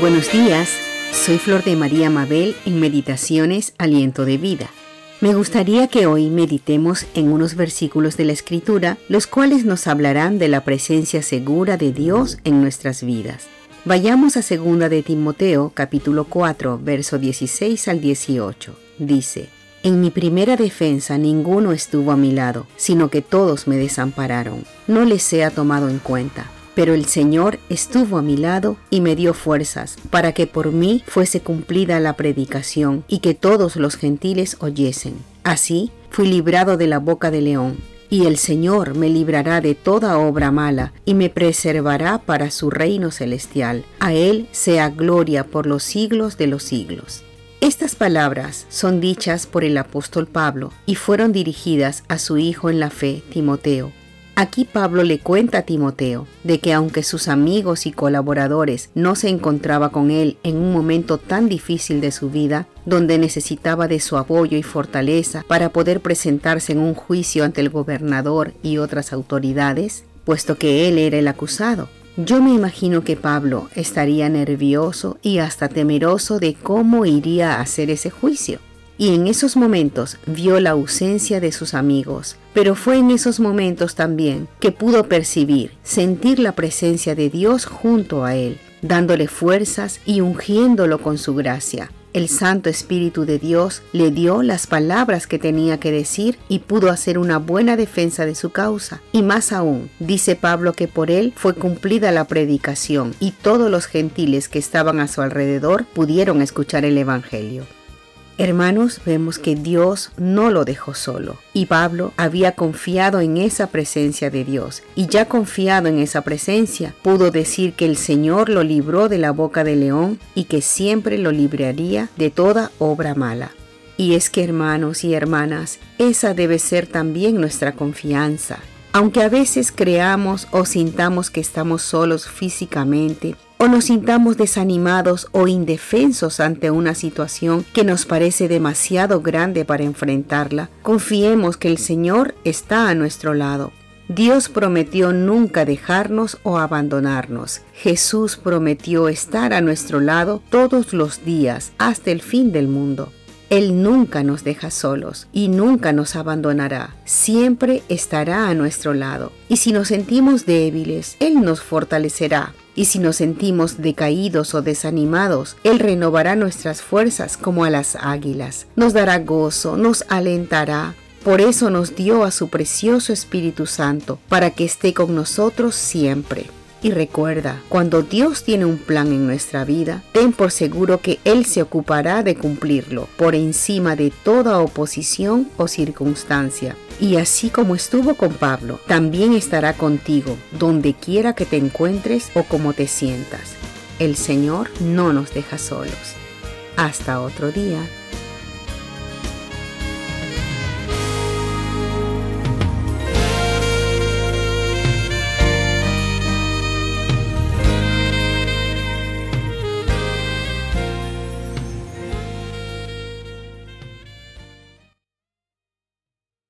Buenos días, soy Flor de María Mabel en Meditaciones Aliento de Vida. Me gustaría que hoy meditemos en unos versículos de la Escritura, los cuales nos hablarán de la presencia segura de Dios en nuestras vidas. Vayamos a 2 de Timoteo, capítulo 4, verso 16 al 18. Dice, En mi primera defensa ninguno estuvo a mi lado, sino que todos me desampararon. No les sea tomado en cuenta. Pero el Señor estuvo a mi lado y me dio fuerzas para que por mí fuese cumplida la predicación y que todos los gentiles oyesen. Así fui librado de la boca del león. Y el Señor me librará de toda obra mala y me preservará para su reino celestial. A Él sea gloria por los siglos de los siglos. Estas palabras son dichas por el apóstol Pablo y fueron dirigidas a su hijo en la fe, Timoteo, Aquí Pablo le cuenta a Timoteo de que aunque sus amigos y colaboradores no se encontraba con él en un momento tan difícil de su vida, donde necesitaba de su apoyo y fortaleza para poder presentarse en un juicio ante el gobernador y otras autoridades, puesto que él era el acusado. Yo me imagino que Pablo estaría nervioso y hasta temeroso de cómo iría a hacer ese juicio y en esos momentos vio la ausencia de sus amigos, pero fue en esos momentos también que pudo percibir, sentir la presencia de Dios junto a él, dándole fuerzas y ungiéndolo con su gracia. El Santo Espíritu de Dios le dio las palabras que tenía que decir y pudo hacer una buena defensa de su causa. Y más aún, dice Pablo que por él fue cumplida la predicación y todos los gentiles que estaban a su alrededor pudieron escuchar el Evangelio. Hermanos, vemos que Dios no lo dejó solo y Pablo había confiado en esa presencia de Dios y ya confiado en esa presencia pudo decir que el Señor lo libró de la boca del león y que siempre lo libraría de toda obra mala. Y es que hermanos y hermanas, esa debe ser también nuestra confianza. Aunque a veces creamos o sintamos que estamos solos físicamente, o nos sintamos desanimados o indefensos ante una situación que nos parece demasiado grande para enfrentarla, confiemos que el Señor está a nuestro lado. Dios prometió nunca dejarnos o abandonarnos. Jesús prometió estar a nuestro lado todos los días hasta el fin del mundo. Él nunca nos deja solos y nunca nos abandonará. Siempre estará a nuestro lado. Y si nos sentimos débiles, Él nos fortalecerá y si nos sentimos decaídos o desanimados, Él renovará nuestras fuerzas como a las águilas, nos dará gozo, nos alentará. Por eso nos dio a su precioso Espíritu Santo, para que esté con nosotros siempre. Y recuerda, cuando Dios tiene un plan en nuestra vida, ten por seguro que Él se ocupará de cumplirlo por encima de toda oposición o circunstancia. Y así como estuvo con Pablo, también estará contigo donde quiera que te encuentres o como te sientas. El Señor no nos deja solos. Hasta otro día.